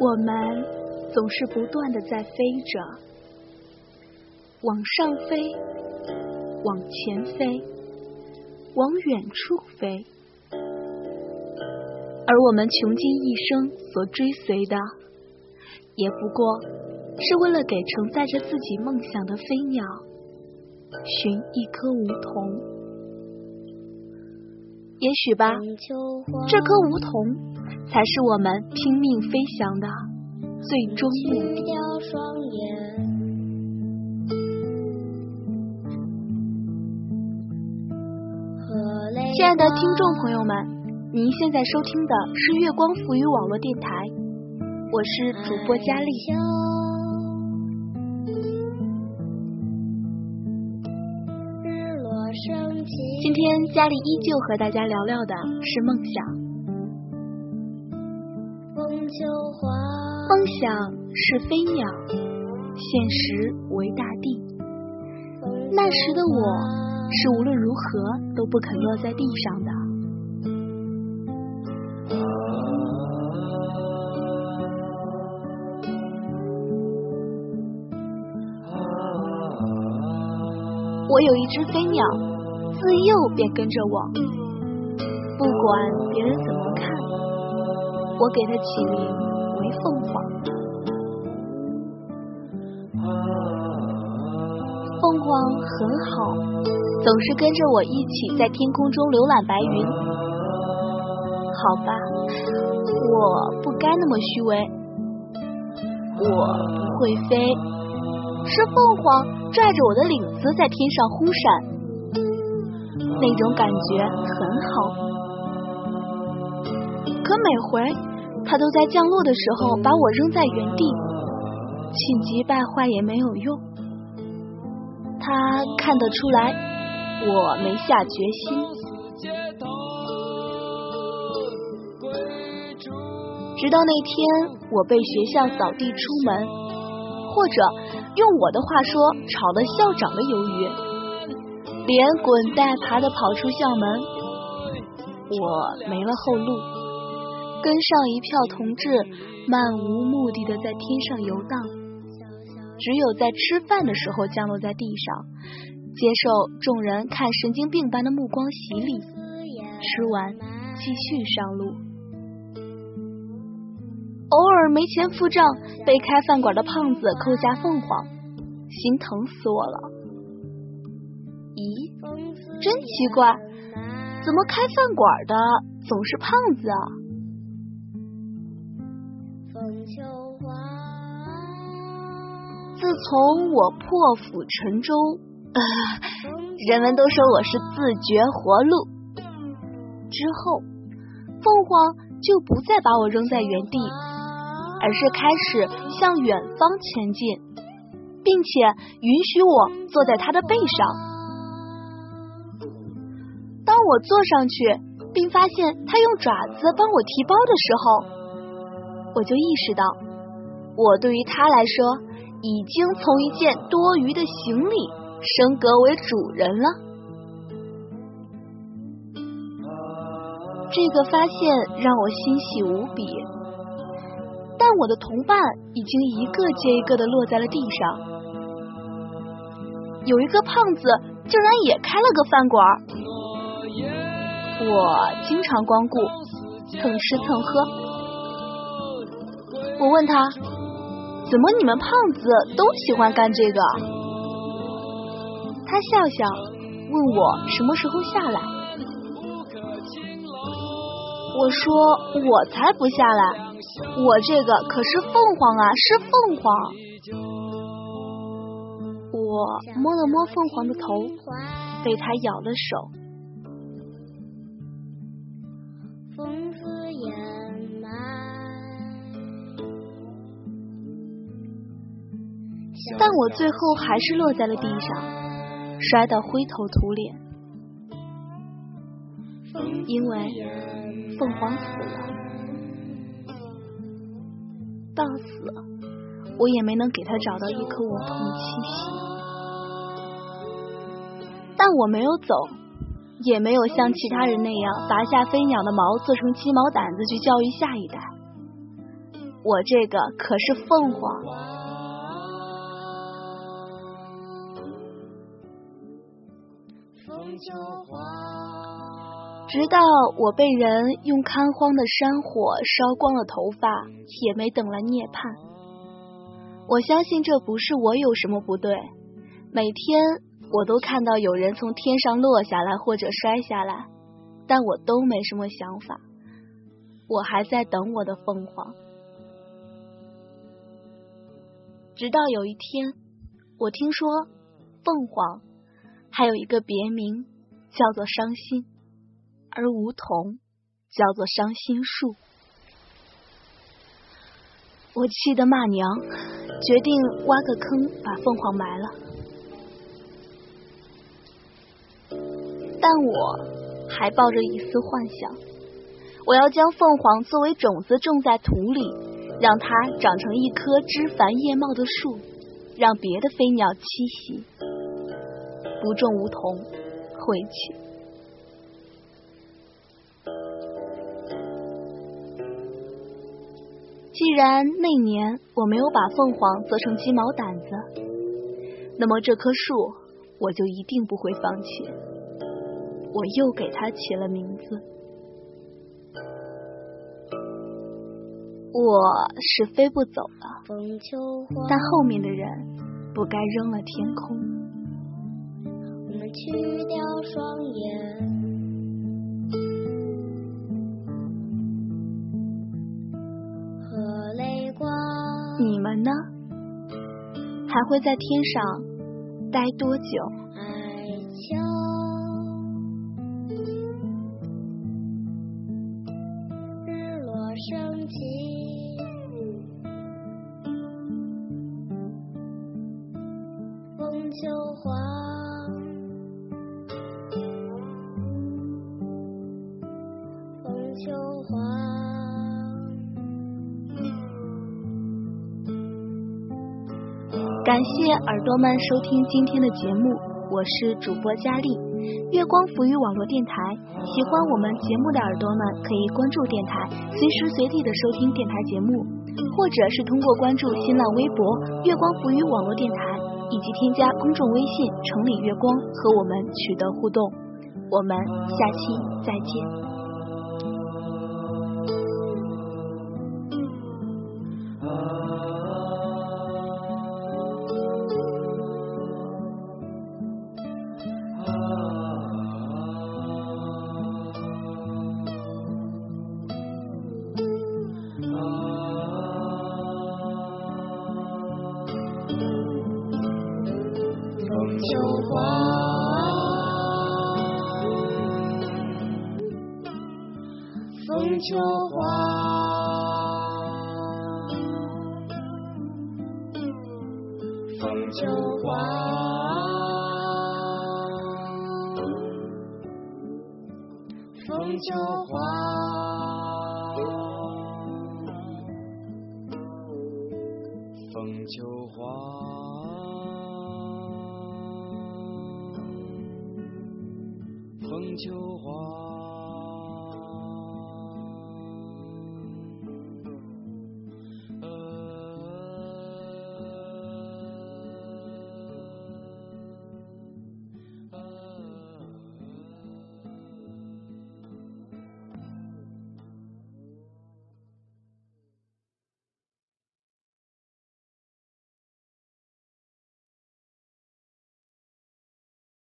我们总是不断的在飞着，往上飞，往前飞，往远处飞，而我们穷尽一生所追随的，也不过是为了给承载着自己梦想的飞鸟寻一颗梧桐。也许吧，这颗梧桐。才是我们拼命飞翔的最终目的。亲爱的听众朋友们，您现在收听的是月光浮语网络电台，我是主播佳丽。今天佳丽依旧和大家聊聊的是梦想。梦想是飞鸟，现实为大地。那时的我是无论如何都不肯落在地上的。我有一只飞鸟，自幼便跟着我，不管别人怎么看，我给它起名。为凤凰，凤凰很好，总是跟着我一起在天空中浏览白云。好吧，我不该那么虚伪，我不会飞，是凤凰拽着我的领子在天上忽闪，那种感觉很好。可每回。他都在降落的时候把我扔在原地，气急败坏也没有用。他看得出来我没下决心。直到那天我被学校扫地出门，或者用我的话说，炒了校长的鱿鱼，连滚带爬的跑出校门，我没了后路。跟上一票同志，漫无目的的在天上游荡，只有在吃饭的时候降落在地上，接受众人看神经病般的目光洗礼，吃完继续上路。偶尔没钱付账，被开饭馆的胖子扣下凤凰，心疼死我了。咦，真奇怪，怎么开饭馆的总是胖子啊？自从我破釜沉舟，人们都说我是自绝活路。之后，凤凰就不再把我扔在原地，而是开始向远方前进，并且允许我坐在它的背上。当我坐上去，并发现它用爪子帮我提包的时候，我就意识到，我对于他来说。已经从一件多余的行李升格为主人了。这个发现让我欣喜无比，但我的同伴已经一个接一个的落在了地上。有一个胖子竟然也开了个饭馆，我经常光顾，蹭吃蹭喝。我问他。怎么你们胖子都喜欢干这个？他笑笑，问我什么时候下来。我说我才不下来，我这个可是凤凰啊，是凤凰。我摸了摸凤凰的头，被它咬了手。但我最后还是落在了地上，摔得灰头土脸，因为凤凰死了。到死，我也没能给他找到一颗梧桐栖息。但我没有走，也没有像其他人那样拔下飞鸟的毛做成鸡毛掸子去教育下一代。我这个可是凤凰。直到我被人用看荒的山火烧光了头发，也没等来涅槃。我相信这不是我有什么不对。每天我都看到有人从天上落下来或者摔下来，但我都没什么想法。我还在等我的凤凰。直到有一天，我听说凤凰还有一个别名，叫做伤心。而梧桐叫做伤心树，我气得骂娘，决定挖个坑把凤凰埋了。但我还抱着一丝幻想，我要将凤凰作为种子种在土里，让它长成一棵枝繁叶茂的树，让别的飞鸟栖息。不种梧桐，回去。既然那年我没有把凤凰折成鸡毛掸子，那么这棵树我就一定不会放弃。我又给它起了名字，我是飞不走了，但后面的人不该扔了天空。去掉双眼。你们呢？还会在天上待多久？日落升起，风秋黄，感谢耳朵们收听今天的节目，我是主播佳丽，月光浮语网络电台。喜欢我们节目的耳朵们可以关注电台，随时随地的收听电台节目，或者是通过关注新浪微博月光浮语网络电台，以及添加公众微信城里月光和我们取得互动。我们下期再见。秋花，风秋花，风秋花，风秋花，风秋华。